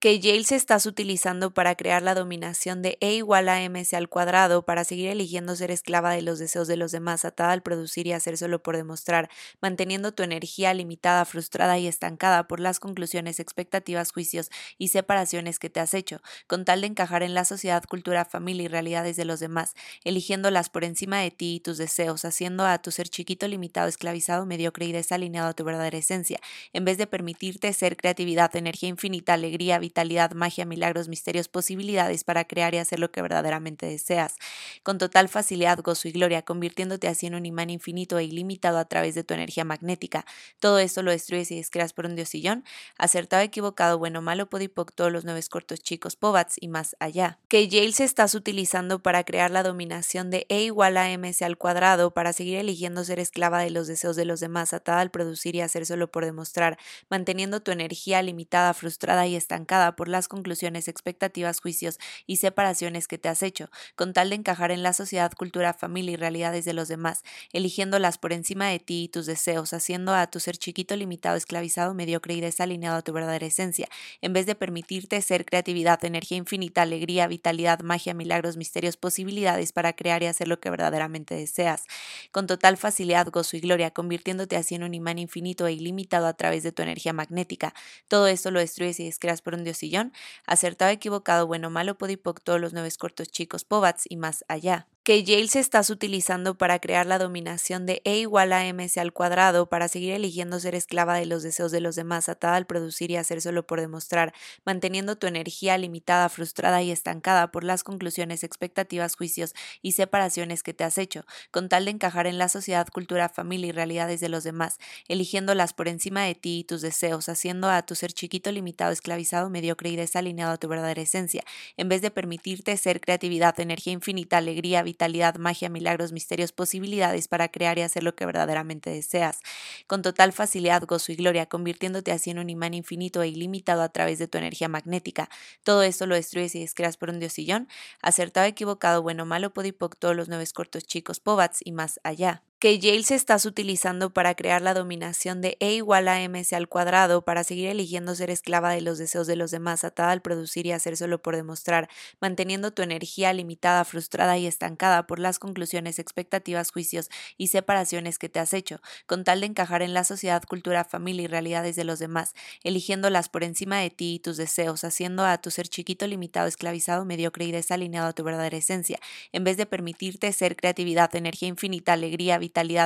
que Yale se estás utilizando para crear la dominación de E igual a mc al cuadrado para seguir eligiendo ser esclava de los deseos de los demás, atada al producir y hacer solo por demostrar, manteniendo tu energía limitada, frustrada y estancada por las conclusiones, expectativas, juicios y separaciones que te has hecho, con tal de encajar en la sociedad, cultura, familia y realidades de los demás, eligiéndolas por encima de ti y tus deseos, haciendo a tu ser chiquito, limitado, esclavizado, mediocre y desalineado a tu verdadera esencia, en vez de permitirte ser creatividad, energía infinita, alegría, vitalidad, magia, milagros, misterios, posibilidades para crear y hacer lo que verdaderamente deseas, con total facilidad, gozo y gloria, convirtiéndote así en un imán infinito e ilimitado a través de tu energía magnética. Todo esto lo destruyes y descreas por un diosillón, acertado, equivocado, bueno, malo, podipoc, todos los nueve cortos chicos, pobats y más allá. Que Yale se estás utilizando para crear la dominación de E igual a mc al cuadrado para seguir eligiendo ser esclava de los deseos de los demás, atada al producir y hacer solo por demostrar, manteniendo tu energía limitada, frustrada y estancada por las conclusiones, expectativas, juicios y separaciones que te has hecho, con tal de encajar en la sociedad, cultura, familia y realidades de los demás, eligiéndolas por encima de ti y tus deseos, haciendo a tu ser chiquito, limitado, esclavizado, mediocre y desalineado a tu verdadera esencia, en vez de permitirte ser creatividad, energía infinita, alegría, vitalidad, magia, milagros, misterios, posibilidades para crear y hacer lo que verdaderamente deseas, con total facilidad, gozo y gloria, convirtiéndote así en un imán infinito e ilimitado a través de tu energía magnética. Todo esto lo destruyes y descreas por un sillón, acertado, equivocado, bueno, malo, podipoc, todos los nueve cortos chicos, pobats y más allá que Yale se estás utilizando para crear la dominación de E igual a mc al cuadrado para seguir eligiendo ser esclava de los deseos de los demás, atada al producir y hacer solo por demostrar, manteniendo tu energía limitada, frustrada y estancada por las conclusiones, expectativas, juicios y separaciones que te has hecho, con tal de encajar en la sociedad, cultura, familia y realidades de los demás, eligiéndolas por encima de ti y tus deseos, haciendo a tu ser chiquito, limitado, esclavizado, mediocre y desalineado a tu verdadera esencia, en vez de permitirte ser creatividad, energía infinita, alegría, vitalidad, magia, milagros, misterios, posibilidades para crear y hacer lo que verdaderamente deseas, con total facilidad, gozo y gloria, convirtiéndote así en un imán infinito e ilimitado a través de tu energía magnética. Todo esto lo destruyes y descreas por un diosillón, acertado, equivocado, bueno, malo, podipoc, todos los nueve cortos chicos, pobats y más allá que Yale se estás utilizando para crear la dominación de E igual a mc al cuadrado para seguir eligiendo ser esclava de los deseos de los demás, atada al producir y hacer solo por demostrar, manteniendo tu energía limitada, frustrada y estancada por las conclusiones, expectativas, juicios y separaciones que te has hecho, con tal de encajar en la sociedad, cultura, familia y realidades de los demás, eligiéndolas por encima de ti y tus deseos, haciendo a tu ser chiquito, limitado, esclavizado, mediocre y desalineado a tu verdadera esencia, en vez de permitirte ser creatividad, energía infinita, alegría,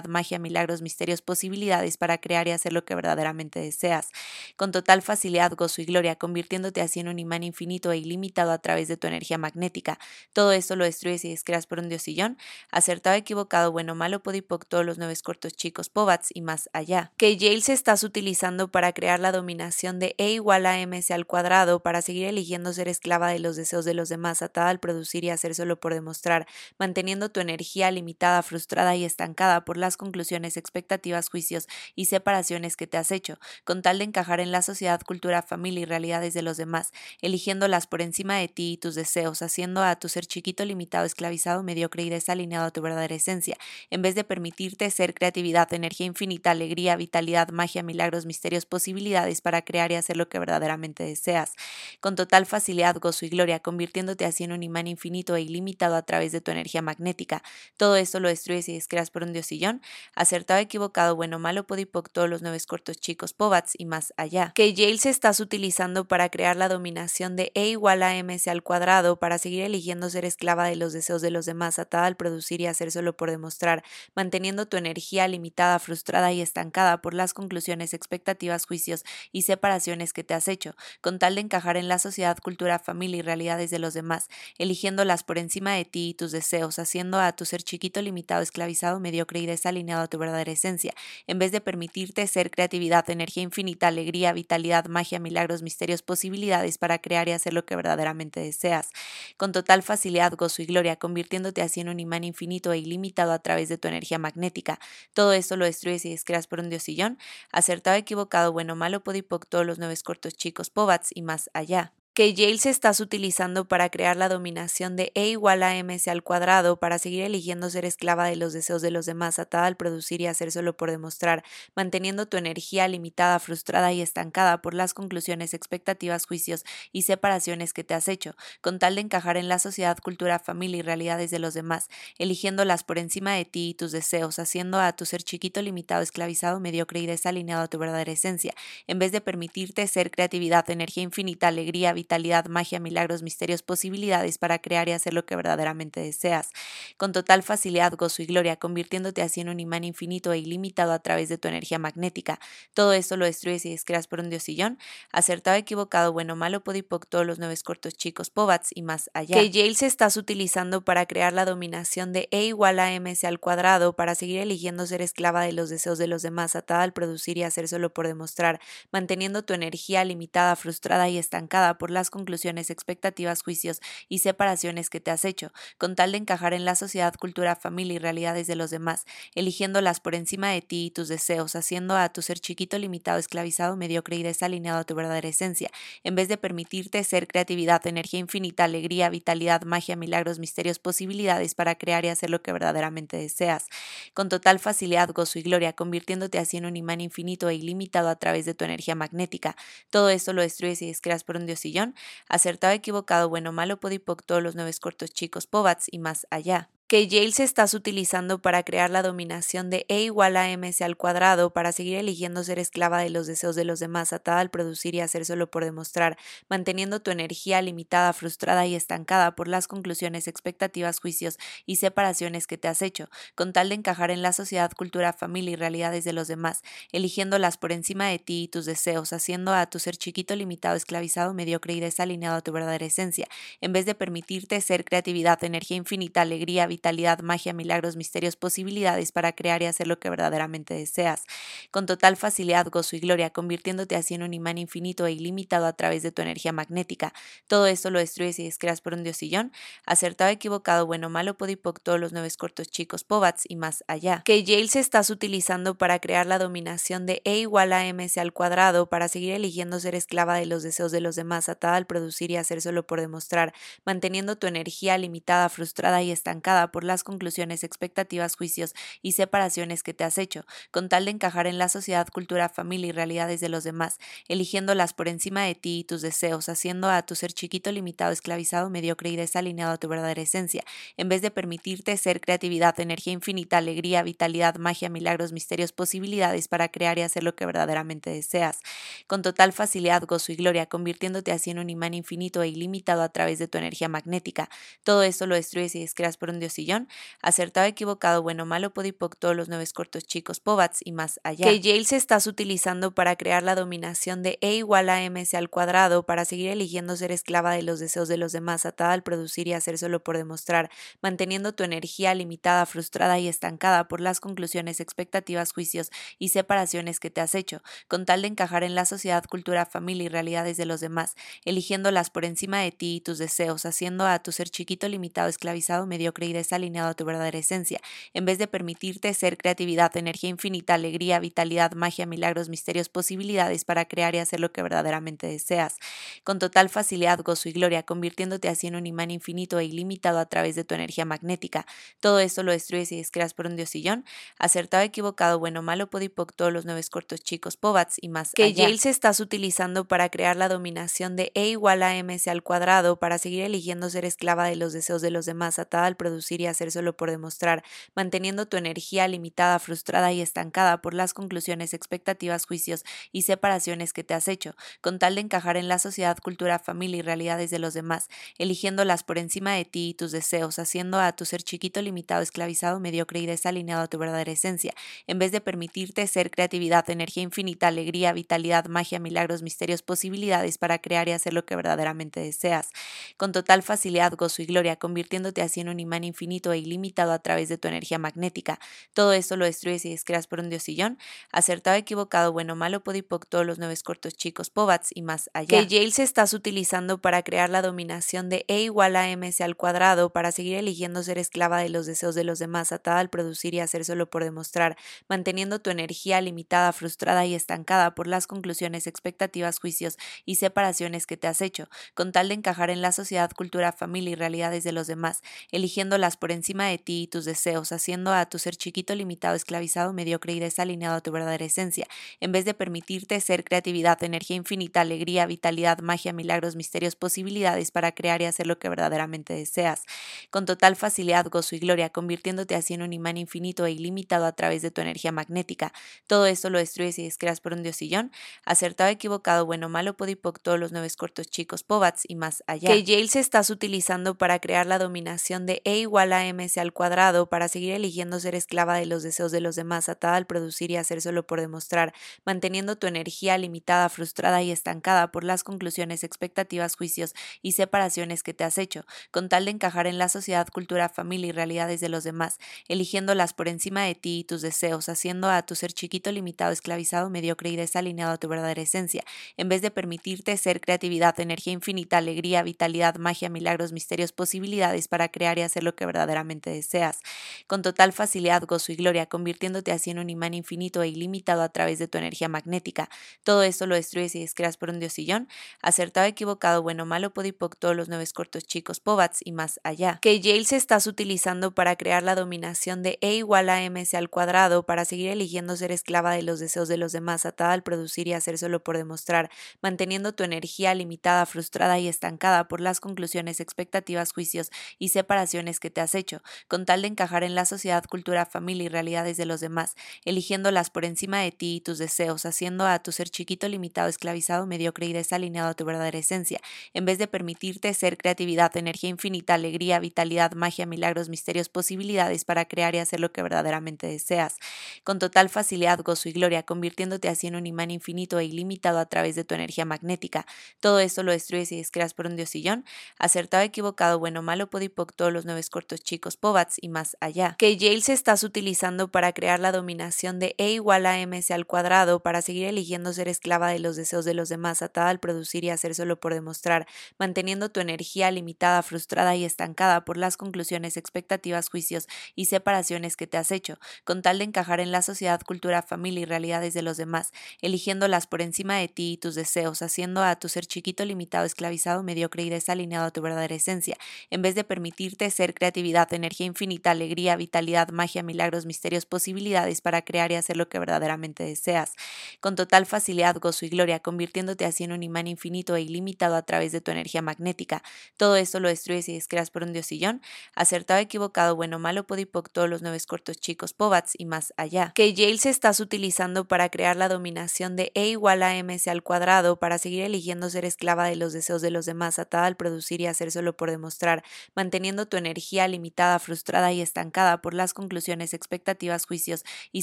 magia, milagros, misterios, posibilidades para crear y hacer lo que verdaderamente deseas, con total facilidad, gozo y gloria, convirtiéndote así en un imán infinito e ilimitado a través de tu energía magnética. Todo esto lo destruyes y descreas por un diosillón, acertado, equivocado, bueno, malo, podipoc, todos los nueve cortos chicos, pobats y más allá. Que Yale se estás utilizando para crear la dominación de E igual a mc al cuadrado para seguir eligiendo ser esclava de los deseos de los demás, atada al producir y hacer solo por demostrar, manteniendo tu energía limitada, frustrada y estancada por las conclusiones, expectativas, juicios y separaciones que te has hecho, con tal de encajar en la sociedad, cultura, familia y realidades de los demás, eligiéndolas por encima de ti y tus deseos, haciendo a tu ser chiquito, limitado, esclavizado, mediocre y desalineado a tu verdadera esencia, en vez de permitirte ser creatividad, energía infinita, alegría, vitalidad, magia, milagros, misterios, posibilidades para crear y hacer lo que verdaderamente deseas, con total facilidad, gozo y gloria, convirtiéndote así en un imán infinito e ilimitado a través de tu energía magnética. Todo esto lo destruyes y descreas por un dios sillón, acertado, equivocado, bueno, malo, podipoc, todos los nueve cortos chicos, pobats y más allá. Que Yale se estás utilizando para crear la dominación de E igual a mc al cuadrado para seguir eligiendo ser esclava de los deseos de los demás, atada al producir y hacer solo por demostrar, manteniendo tu energía limitada, frustrada y estancada por las conclusiones, expectativas, juicios y separaciones que te has hecho, con tal de encajar en la sociedad, cultura, familia y realidades de los demás, eligiéndolas por encima de ti y tus deseos, haciendo a tu ser chiquito, limitado, esclavizado, mediocre y desalineado a tu verdadera esencia, en vez de permitirte ser creatividad, energía infinita, alegría, vitalidad, magia, milagros, misterios, posibilidades para crear y hacer lo que verdaderamente deseas, con total facilidad, gozo y gloria, convirtiéndote así en un imán infinito e ilimitado a través de tu energía magnética. Todo esto lo destruyes y descreas por un diosillón, acertado, equivocado, bueno, malo, podipoc, todos los nueve cortos chicos, pobats y más allá. Que Yale estás utilizando para crear la dominación de E igual a mc al cuadrado para seguir eligiendo ser esclava de los deseos de los demás, atada al producir y hacer solo por demostrar, manteniendo tu energía limitada, frustrada y estancada por las conclusiones, expectativas, juicios y separaciones que te has hecho, con tal de encajar en la sociedad, cultura, familia y realidades de los demás, eligiéndolas por encima de ti y tus deseos, haciendo a tu ser chiquito, limitado, esclavizado, mediocre y desalineado a tu verdadera esencia, en vez de permitirte ser creatividad, energía infinita, alegría, vitalidad, magia, milagros, misterios, posibilidades para crear y hacer lo que verdaderamente deseas, con total facilidad, gozo y gloria, convirtiéndote así en un imán infinito e ilimitado a través de tu energía magnética. Todo esto lo destruyes y descreas por un diosillón, acertado, equivocado, bueno, malo, podipoc, todos los nueve cortos chicos, pobats y más allá. Que Yale se estás utilizando para crear la dominación de E igual a mc al cuadrado para seguir eligiendo ser esclava de los deseos de los demás, atada al producir y hacer solo por demostrar, manteniendo tu energía limitada, frustrada y estancada por las conclusiones, expectativas, juicios y separaciones que te has hecho, con tal de encajar en la sociedad, cultura, familia y realidades de los demás, eligiéndolas por encima de ti y tus deseos, haciendo a tu ser chiquito, limitado, esclavizado, mediocre y desalineado a tu verdadera esencia, en vez de permitirte ser creatividad, energía infinita, alegría, vitalidad, magia, milagros, misterios, posibilidades para crear y hacer lo que verdaderamente deseas, con total facilidad, gozo y gloria, convirtiéndote así en un imán infinito e ilimitado a través de tu energía magnética. Todo esto lo destruyes y descreas por un diosillón acertado, equivocado, bueno, malo, podipoc, todos los nueve cortos chicos, pobats y más allá que Yale se estás utilizando para crear la dominación de E igual a mc al cuadrado para seguir eligiendo ser esclava de los deseos de los demás, atada al producir y hacer solo por demostrar, manteniendo tu energía limitada, frustrada y estancada por las conclusiones, expectativas, juicios y separaciones que te has hecho, con tal de encajar en la sociedad, cultura, familia y realidades de los demás, eligiéndolas por encima de ti y tus deseos, haciendo a tu ser chiquito, limitado, esclavizado, mediocre y desalineado a tu verdadera esencia, en vez de permitirte ser creatividad, energía infinita, alegría, vitalidad, magia, milagros, misterios, posibilidades para crear y hacer lo que verdaderamente deseas, con total facilidad, gozo y gloria, convirtiéndote así en un imán infinito e ilimitado a través de tu energía magnética. Todo esto lo destruyes y descreas por un diosillón, acertado, equivocado, bueno, malo, podipoc, todos los nueve cortos chicos, pobats y más allá. Que Yale se estás utilizando para crear la dominación de E igual a mc al cuadrado para seguir eligiendo ser esclava de los deseos de los demás, atada al producir y hacer solo por demostrar, manteniendo tu energía limitada, frustrada y estancada por las conclusiones, expectativas, juicios y separaciones que te has hecho, con tal de encajar en la sociedad, cultura, familia y realidades de los demás, eligiéndolas por encima de ti y tus deseos, haciendo a tu ser chiquito, limitado, esclavizado, mediocre y desalineado a tu verdadera esencia, en vez de permitirte ser creatividad, energía infinita, alegría, vitalidad, magia, milagros, misterios, posibilidades para crear y hacer lo que verdaderamente deseas, con total facilidad, gozo y gloria, convirtiéndote así en un imán infinito e ilimitado a través de tu energía magnética. Todo esto lo destruyes y descreas por un dios sillón, acertado, equivocado, bueno, malo, podipoc, todos los nueve cortos chicos, pobats y más allá. Que Yale se estás utilizando para crear la dominación de E igual a mc al cuadrado para seguir eligiendo ser esclava de los deseos de los demás, atada al producir y hacer solo por demostrar, manteniendo tu energía limitada, frustrada y estancada por las conclusiones, expectativas, juicios y separaciones que te has hecho, con tal de encajar en la sociedad, cultura, familia y realidades de los demás, eligiéndolas por encima de ti y tus deseos, haciendo a tu ser chiquito, limitado, esclavizado, mediocre y alineado a tu verdadera esencia, en vez de permitirte ser creatividad, energía infinita, alegría, vitalidad, magia, milagros, misterios, posibilidades para crear y hacer lo que verdaderamente deseas, con total facilidad, gozo y gloria, convirtiéndote así en un imán infinito e ilimitado a través de tu energía magnética. Todo esto lo destruyes y descreas por un diosillón, acertado, equivocado, bueno, malo, podipoc, todos los nueve cortos chicos, pobats y más que Yale se estás utilizando para crear la dominación de E igual a mc al cuadrado para seguir eligiendo ser esclava de los deseos de los demás, atada al producir y hacer solo por demostrar, manteniendo tu energía limitada, frustrada y estancada por las conclusiones, expectativas, juicios y separaciones que te has hecho, con tal de encajar en la sociedad, cultura, familia y realidades de los demás, eligiéndolas por encima de ti y tus deseos, haciendo a tu ser chiquito, limitado, esclavizado, mediocre y desalineado a tu verdadera esencia, en vez de permitirte ser creatividad, energía infinita, alegría, vitalidad, magia, milagros, misterios, posibilidades para crear y hacer lo que verdaderamente deseas, con total facilidad, gozo y gloria, convirtiéndote así en un imán infinito infinito e ilimitado a través de tu energía magnética. Todo esto lo destruyes y descreas por un diosillón. Acertado, equivocado, bueno, malo, podipoc, todos los nueve cortos chicos, pobats y más allá. Que Yale se estás utilizando para crear la dominación de E igual a MC al cuadrado, para seguir eligiendo ser esclava de los deseos de los demás, atada al producir y hacer solo por demostrar, manteniendo tu energía limitada, frustrada y estancada por las conclusiones, expectativas, juicios y separaciones que te has hecho, con tal de encajar en la sociedad, cultura, familia y realidades de los demás, eligiendo las por encima de ti y tus deseos, haciendo a tu ser chiquito, limitado, esclavizado, mediocre y desalineado a tu verdadera esencia, en vez de permitirte ser creatividad, energía infinita, alegría, vitalidad, magia, milagros, misterios, posibilidades para crear y hacer lo que verdaderamente deseas, con total facilidad, gozo y gloria, convirtiéndote así en un imán infinito e ilimitado a través de tu energía magnética. Todo esto lo destruyes y descreas por un diosillón, acertado, equivocado, bueno, malo, podipoc, todos los nueve cortos chicos, pobats y más allá. Que Yale se estás utilizando para crear la dominación de E igual igual a mc al cuadrado para seguir eligiendo ser esclava de los deseos de los demás, atada al producir y hacer solo por demostrar, manteniendo tu energía limitada, frustrada y estancada por las conclusiones, expectativas, juicios y separaciones que te has hecho, con tal de encajar en la sociedad, cultura, familia y realidades de los demás, eligiéndolas por encima de ti y tus deseos, haciendo a tu ser chiquito, limitado, esclavizado, mediocre y desalineado a tu verdadera esencia, en vez de permitirte ser creatividad, energía infinita, alegría, vitalidad, magia, milagros, misterios, posibilidades para crear y hacer lo que verdaderamente deseas, con total facilidad, gozo y gloria, convirtiéndote así en un imán infinito e ilimitado a través de tu energía magnética. Todo esto lo destruyes y descreas por un diosillón, acertado, equivocado, bueno, malo, podipoc, todos los nueve cortos chicos, pobats y más allá. Que Yale se estás utilizando para crear la dominación de E igual a MC al cuadrado, para seguir eligiendo ser esclava de los deseos de los demás, atada al producir y hacer solo por demostrar, manteniendo tu energía limitada, frustrada y estancada por las conclusiones, expectativas, juicios y separaciones que te has hecho, con tal de encajar en la sociedad, cultura, familia y realidades de los demás, eligiéndolas por encima de ti y tus deseos, haciendo a tu ser chiquito, limitado, esclavizado, mediocre y desalineado a tu verdadera esencia, en vez de permitirte ser creatividad, energía infinita, alegría, vitalidad, magia, milagros, misterios, posibilidades para crear y hacer lo que verdaderamente deseas, con total facilidad, gozo y gloria, convirtiéndote así en un imán infinito e ilimitado a través de tu energía magnética. Todo esto lo destruyes y descreas por un diosillón, acertado, equivocado, bueno, malo, podipoc, todos los nueve Chicos, Povats y más allá, que Yale se está utilizando para crear la dominación de E igual a MC al cuadrado para seguir eligiendo ser esclava de los deseos de los demás, atada al producir y hacer solo por demostrar, manteniendo tu energía limitada, frustrada y estancada por las conclusiones, expectativas, juicios y separaciones que te has hecho, con tal de encajar en la sociedad, cultura, familia y realidades de los demás, eligiéndolas por encima de ti y tus deseos, haciendo a tu ser chiquito, limitado, esclavizado, mediocre y desalineado a tu verdadera esencia, en vez de permitirte ser creativo energía infinita, alegría, vitalidad, magia, milagros, misterios, posibilidades para crear y hacer lo que verdaderamente deseas, con total facilidad, gozo y gloria, convirtiéndote así en un imán infinito e ilimitado a través de tu energía magnética. Todo esto lo destruyes y descreas por un diosillón, acertado, equivocado, bueno, malo, podipoc, todos los nueve cortos chicos, pobats y más allá. Que Yales estás utilizando para crear la dominación de E igual a MC al cuadrado, para seguir eligiendo ser esclava de los deseos de los demás, atada al producir y hacer solo por demostrar, manteniendo tu energía limitada, frustrada y estancada por las conclusiones, expectativas, juicios y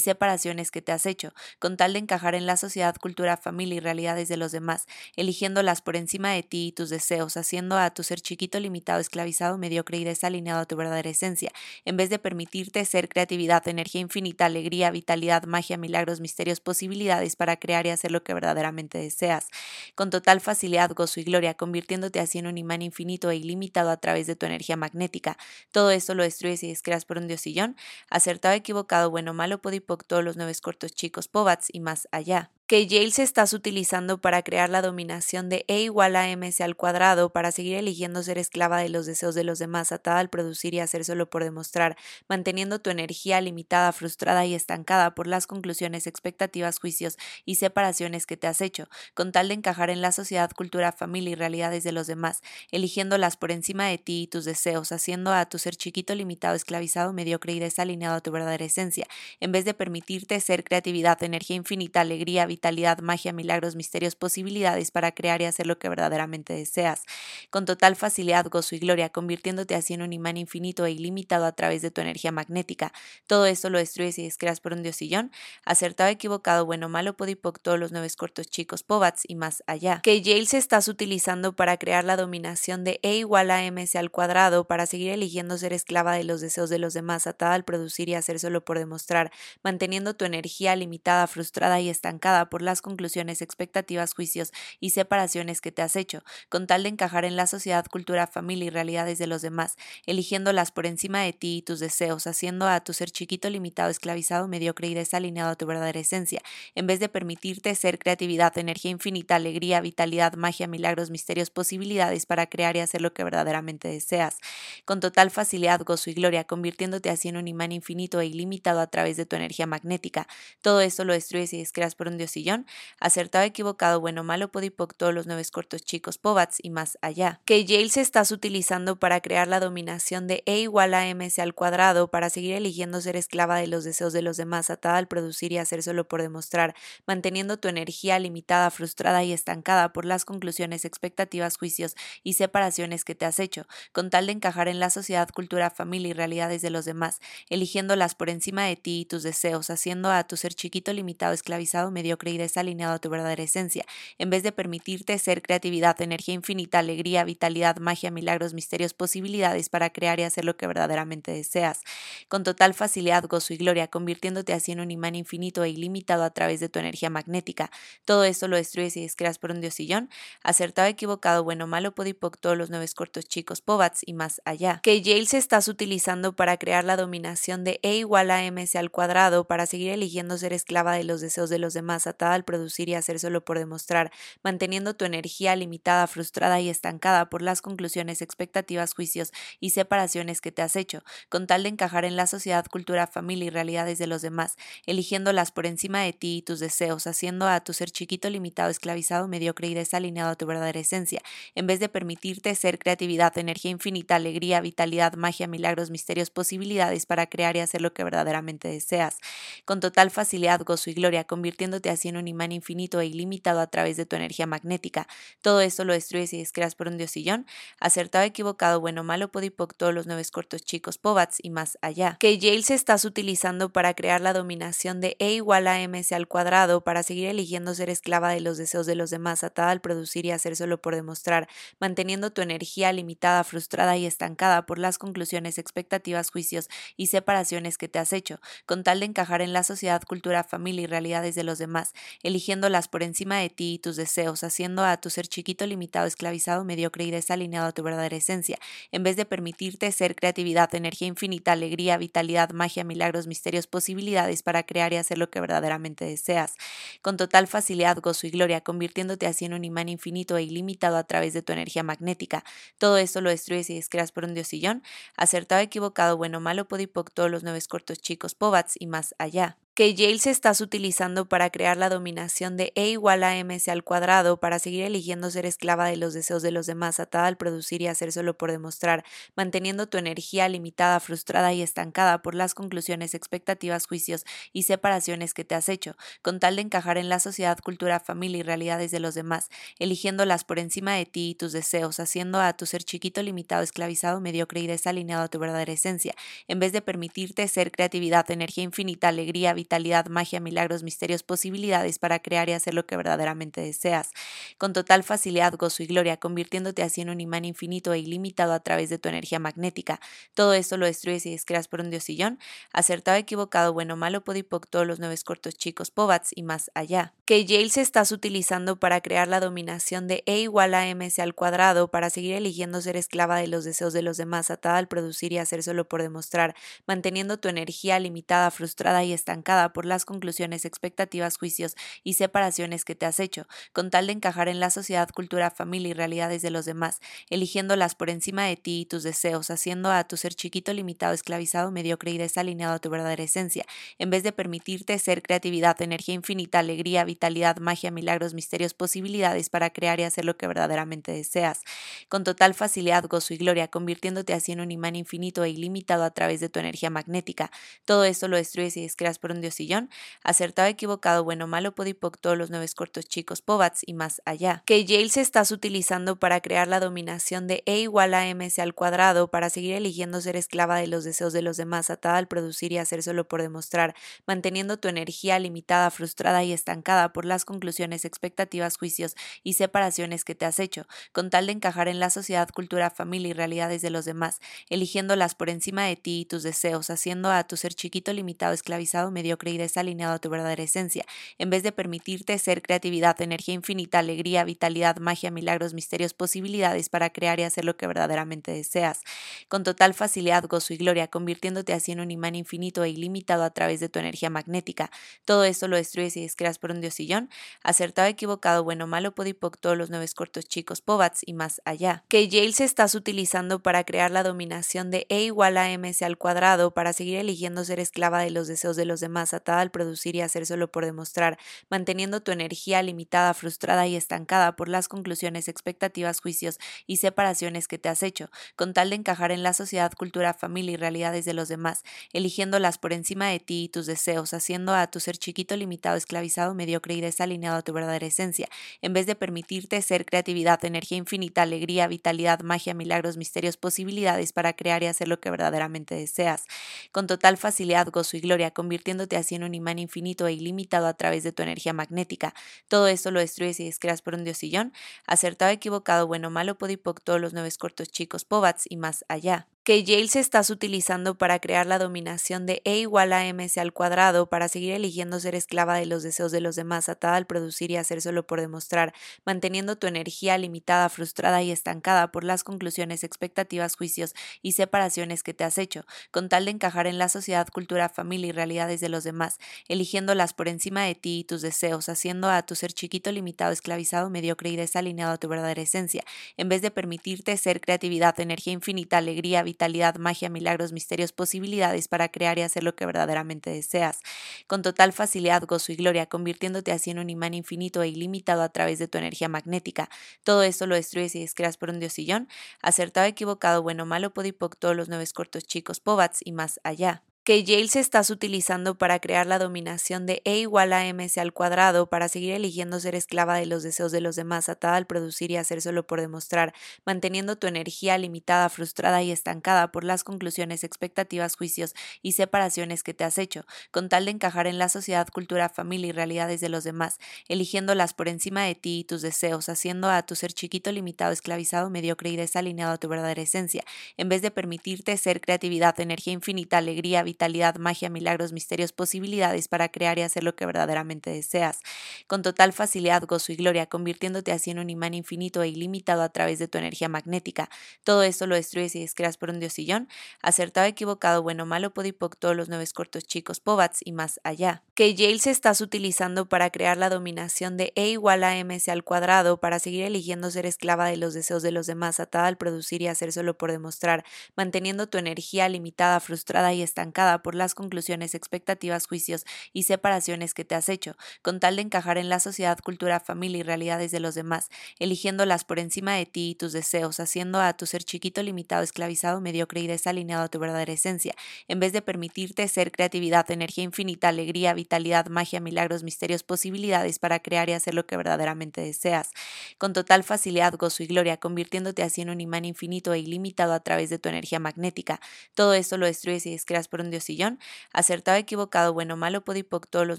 separaciones que te has hecho, con tal de encajar en la sociedad, cultura, familia y realidades de los demás, eligiéndolas por encima de ti y tus deseos, haciendo a tu ser chiquito, limitado, esclavizado, mediocre y desalineado a tu verdadera esencia, en vez de permitirte ser creatividad, energía infinita, alegría, vitalidad, magia, milagros, misterios, posibilidades para crear y hacer lo que verdaderamente deseas, con total facilidad, gozo y gloria, convirtiéndote así en un imán infinito e ilimitado a través de tu energía magnética, todo esto lo destruyes y descreas por un diosillón, acertado, equivocado, bueno, malo, podipoc, todos los nueve cortos chicos, pobats y más allá que Yale se estás utilizando para crear la dominación de E igual a mc al cuadrado para seguir eligiendo ser esclava de los deseos de los demás, atada al producir y hacer solo por demostrar, manteniendo tu energía limitada, frustrada y estancada por las conclusiones, expectativas, juicios y separaciones que te has hecho, con tal de encajar en la sociedad, cultura, familia y realidades de los demás, eligiéndolas por encima de ti y tus deseos, haciendo a tu ser chiquito, limitado, esclavizado, mediocre y desalineado a tu verdadera esencia, en vez de permitirte ser creatividad, energía infinita, alegría, vitalidad, vitalidad, magia, milagros, misterios, posibilidades para crear y hacer lo que verdaderamente deseas. Con total facilidad, gozo y gloria, convirtiéndote así en un imán infinito e ilimitado a través de tu energía magnética. Todo esto lo destruyes y descreas por un diosillón, acertado, equivocado, bueno, malo, podipoc, todos los nueve cortos chicos, pobats y más allá. Que Yale se estás utilizando para crear la dominación de E igual a mc al cuadrado para seguir eligiendo ser esclava de los deseos de los demás, atada al producir y hacer solo por demostrar, manteniendo tu energía limitada, frustrada y estancada por las conclusiones, expectativas, juicios y separaciones que te has hecho, con tal de encajar en la sociedad, cultura, familia y realidades de los demás, eligiéndolas por encima de ti y tus deseos, haciendo a tu ser chiquito, limitado, esclavizado, mediocre y desalineado a tu verdadera esencia, en vez de permitirte ser creatividad, energía infinita, alegría, vitalidad, magia, milagros, misterios, posibilidades para crear y hacer lo que verdaderamente deseas, con total facilidad, gozo y gloria, convirtiéndote así en un imán infinito e ilimitado a través de tu energía magnética. Todo esto lo destruyes y descreas por un diosillón, acertado, equivocado, bueno, malo, podipoc, todos los nueve cortos chicos, pobats y más allá. Que Yale se estás utilizando para crear la dominación de E igual a mc al cuadrado para seguir eligiendo ser esclava de los deseos de los demás, atada al producir y hacer solo por demostrar, manteniendo tu energía limitada, frustrada y estancada por las conclusiones, expectativas, juicios y separaciones que te has hecho, con tal de encajar en la sociedad, cultura, familia y realidades de los demás, eligiéndolas por encima de ti y tus deseos, haciendo a tu ser chiquito, limitado, esclavizado, mediocre y desalineado a tu verdadera esencia, en vez de permitirte ser creatividad, energía infinita, alegría, vitalidad, magia, milagros, misterios, posibilidades para crear y hacer lo que verdaderamente deseas, con total facilidad, gozo y gloria, convirtiéndote así en un imán infinito e ilimitado a través de tu energía magnética. Todo esto lo destruyes y descreas por un diosillón, acertado, equivocado, bueno, malo, podipoc, todos los nueve cortos chicos, pobats y más allá. Que Yale se estás utilizando para crear la dominación de E igual a mc al cuadrado para seguir eligiendo ser esclava de los deseos de los demás, al producir y hacer solo por demostrar, manteniendo tu energía limitada, frustrada y estancada por las conclusiones, expectativas, juicios y separaciones que te has hecho, con tal de encajar en la sociedad, cultura, familia y realidades de los demás, eligiéndolas por encima de ti y tus deseos, haciendo a tu ser chiquito, limitado, esclavizado, mediocre y desalineado a tu verdadera esencia, en vez de permitirte ser creatividad, energía infinita, alegría, vitalidad, magia, milagros, misterios, posibilidades para crear y hacer lo que verdaderamente deseas, con total facilidad, gozo y gloria, convirtiéndote así en un imán infinito e ilimitado a través de tu energía magnética. Todo esto lo destruyes y descreas por un diosillón, acertado, equivocado, bueno, malo, podipoc, todos los nueve cortos chicos, pobats y más allá. Que Yale se estás utilizando para crear la dominación de E igual a mc al cuadrado para seguir eligiendo ser esclava de los deseos de los demás, atada al producir y hacer solo por demostrar, manteniendo tu energía limitada, frustrada y estancada por las conclusiones, expectativas, juicios y separaciones que te has hecho, con tal de encajar en la sociedad, cultura, familia y realidades de los demás, eligiéndolas por encima de ti y tus deseos, haciendo a tu ser chiquito, limitado, esclavizado, mediocre y desalineado a tu verdadera esencia, en vez de permitirte ser creatividad, energía infinita, alegría, vitalidad, magia, milagros, misterios, posibilidades para crear y hacer lo que verdaderamente deseas, con total facilidad, gozo y gloria, convirtiéndote así en un imán infinito e ilimitado a través de tu energía magnética. Todo esto lo destruyes y descreas por un diosillón, acertado, equivocado, bueno, malo, podipoc, todos los nueve cortos chicos, pobats y más allá que Yale se estás utilizando para crear la dominación de E igual a mc al cuadrado para seguir eligiendo ser esclava de los deseos de los demás, atada al producir y hacer solo por demostrar, manteniendo tu energía limitada, frustrada y estancada por las conclusiones, expectativas, juicios y separaciones que te has hecho, con tal de encajar en la sociedad, cultura, familia y realidades de los demás, eligiéndolas por encima de ti y tus deseos, haciendo a tu ser chiquito, limitado, esclavizado, mediocre y desalineado a tu verdadera esencia, en vez de permitirte ser creatividad, energía infinita, alegría, vitalidad, magia, milagros, misterios, posibilidades para crear y hacer lo que verdaderamente deseas, con total facilidad, gozo y gloria, convirtiéndote así en un imán infinito e ilimitado a través de tu energía magnética. Todo esto lo destruyes y descreas por un diosillón, acertado, equivocado, bueno, malo, podipoc, todos los nueve cortos chicos, pobats y más allá. Que Yale se estás utilizando para crear la dominación de E igual a mc al cuadrado para seguir eligiendo ser esclava de los deseos de los demás, atada al producir y hacer solo por demostrar, manteniendo tu energía limitada, frustrada y estancada por las conclusiones, expectativas, juicios y separaciones que te has hecho, con tal de encajar en la sociedad, cultura, familia y realidades de los demás, eligiéndolas por encima de ti y tus deseos, haciendo a tu ser chiquito, limitado, esclavizado, mediocre y desalineado a tu verdadera esencia, en vez de permitirte ser creatividad, energía infinita, alegría, vitalidad, magia, milagros, misterios, posibilidades para crear y hacer lo que verdaderamente deseas, con total facilidad, gozo y gloria, convirtiéndote así en un imán infinito e ilimitado a través de tu energía magnética. Todo esto lo destruyes y descreas por un diosillón, acertado, equivocado, bueno, malo, podipoc, todos los nueve cortos chicos, pobats y más allá. Que Yale se estás utilizando para crear la dominación de E igual a mc al cuadrado para seguir eligiendo ser esclava de los deseos de los demás, atada al producir y hacer solo por demostrar, manteniendo tu energía limitada, frustrada y estancada por las conclusiones, expectativas, juicios y separaciones que te has hecho, con tal de encajar en la sociedad, cultura, familia y realidades de los demás, eligiéndolas por encima de ti y tus deseos, haciendo a tu ser chiquito, limitado, esclavizado, mediocre y desalineado a tu verdadera esencia, en vez de permitirte ser creatividad, energía infinita, alegría, vitalidad, magia, milagros, misterios, posibilidades para crear y hacer lo que verdaderamente deseas, con total facilidad, gozo y gloria, convirtiéndote así en un imán infinito e ilimitado a través de tu energía magnética. Todo esto lo destruyes y descreas por un diosillón, acertado, equivocado, bueno, malo, podipoc, todos los nueve cortos chicos, pobats y más allá. Que Yale se estás utilizando para crear la dominación de E igual a mc al cuadrado para seguir eligiendo ser esclava de los deseos de los demás, atada al producir y hacer solo por demostrar, manteniendo tu energía limitada, frustrada y estancada por las conclusiones, expectativas, juicios y separaciones que te has hecho, con tal de encajar en la sociedad, cultura, familia y realidades de los demás, eligiéndolas por encima de ti y tus deseos, haciendo a tu ser chiquito, limitado, esclavizado, mediocre y desalineado a tu verdadera esencia, en vez de permitirte ser creatividad, energía infinita, alegría, vitalidad, magia, milagros, misterios, posibilidades para crear y hacer lo que verdaderamente deseas, con total facilidad, gozo y gloria, convirtiéndote así en un imán infinito e ilimitado a través de tu energía magnética. Todo esto lo destruyes y descreas por un diosillón, acertado, equivocado, bueno, malo, podipoc, todos los nueve cortos chicos, pobats y más allá que Yale se estás utilizando para crear la dominación de E igual a mc al cuadrado para seguir eligiendo ser esclava de los deseos de los demás, atada al producir y hacer solo por demostrar, manteniendo tu energía limitada, frustrada y estancada por las conclusiones, expectativas, juicios y separaciones que te has hecho, con tal de encajar en la sociedad, cultura, familia y realidades de los demás, eligiéndolas por encima de ti y tus deseos, haciendo a tu ser chiquito, limitado, esclavizado, mediocre y desalineado a tu verdadera esencia, en vez de permitirte ser creatividad, energía infinita, alegría, vitalidad, magia, milagros, misterios, posibilidades para crear y hacer lo que verdaderamente deseas, con total facilidad, gozo y gloria, convirtiéndote así en un imán infinito e ilimitado a través de tu energía magnética. Todo esto lo destruyes y descreas por un diosillón, acertado, equivocado, bueno, malo, podipoc, todos los nueve cortos chicos, pobats y más allá que Yale se estás utilizando para crear la dominación de E igual a mc al cuadrado para seguir eligiendo ser esclava de los deseos de los demás, atada al producir y hacer solo por demostrar, manteniendo tu energía limitada, frustrada y estancada por las conclusiones, expectativas, juicios y separaciones que te has hecho, con tal de encajar en la sociedad, cultura, familia y realidades de los demás, eligiéndolas por encima de ti y tus deseos, haciendo a tu ser chiquito, limitado, esclavizado, mediocre y desalineado a tu verdadera esencia, en vez de permitirte ser creatividad, energía infinita, alegría, vitalidad, magia, milagros, misterios, posibilidades para crear y hacer lo que verdaderamente deseas, con total facilidad, gozo y gloria, convirtiéndote así en un imán infinito e ilimitado a través de tu energía magnética. Todo esto lo destruyes y descreas por un diosillón, acertado, equivocado, bueno, malo, podipoc, todos los nueve cortos chicos, pobats y más allá. Que Yale se estás utilizando para crear la dominación de E igual a mc al cuadrado para seguir eligiendo ser esclava de los deseos de los demás, atada al producir y hacer solo por demostrar, manteniendo tu energía limitada, frustrada y estancada por las conclusiones, expectativas, juicios y separaciones que te has hecho, con tal de encajar en la sociedad, cultura, familia y realidades de los demás, eligiéndolas por encima de ti y tus deseos, haciendo a tu ser chiquito, limitado, esclavizado, mediocre y desalineado a tu verdadera esencia, en vez de permitirte ser creatividad, energía infinita, alegría, vitalidad, magia, milagros, misterios, posibilidades para crear y hacer lo que verdaderamente deseas, con total facilidad, gozo y gloria, convirtiéndote así en un imán infinito e ilimitado a través de tu energía magnética. Todo esto lo destruyes y descreas por un diosillón, acertado, equivocado, bueno, malo, podipoc, todos los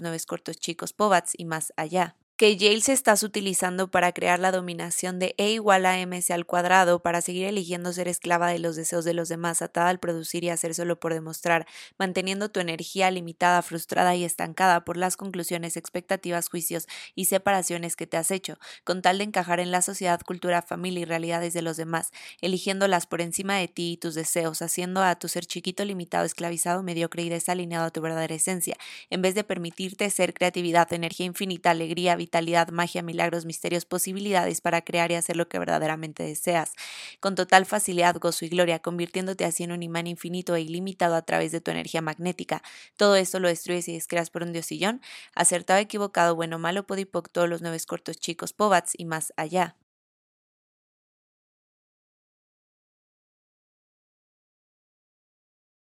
nueve cortos chicos, pobats y más allá que Yale se estás utilizando para crear la dominación de E igual a mc al cuadrado para seguir eligiendo ser esclava de los deseos de los demás, atada al producir y hacer solo por demostrar, manteniendo tu energía limitada, frustrada y estancada por las conclusiones, expectativas, juicios y separaciones que te has hecho, con tal de encajar en la sociedad, cultura, familia y realidades de los demás, eligiéndolas por encima de ti y tus deseos, haciendo a tu ser chiquito, limitado, esclavizado, mediocre y desalineado a tu verdadera esencia, en vez de permitirte ser creatividad, energía infinita, alegría, magia, milagros, misterios, posibilidades para crear y hacer lo que verdaderamente deseas, con total facilidad, gozo y gloria, convirtiéndote así en un imán infinito e ilimitado a través de tu energía magnética. Todo esto lo destruyes y descreas por un diosillón, acertado, equivocado, bueno, malo, podipoc, todos los nueve cortos chicos, pobats y más allá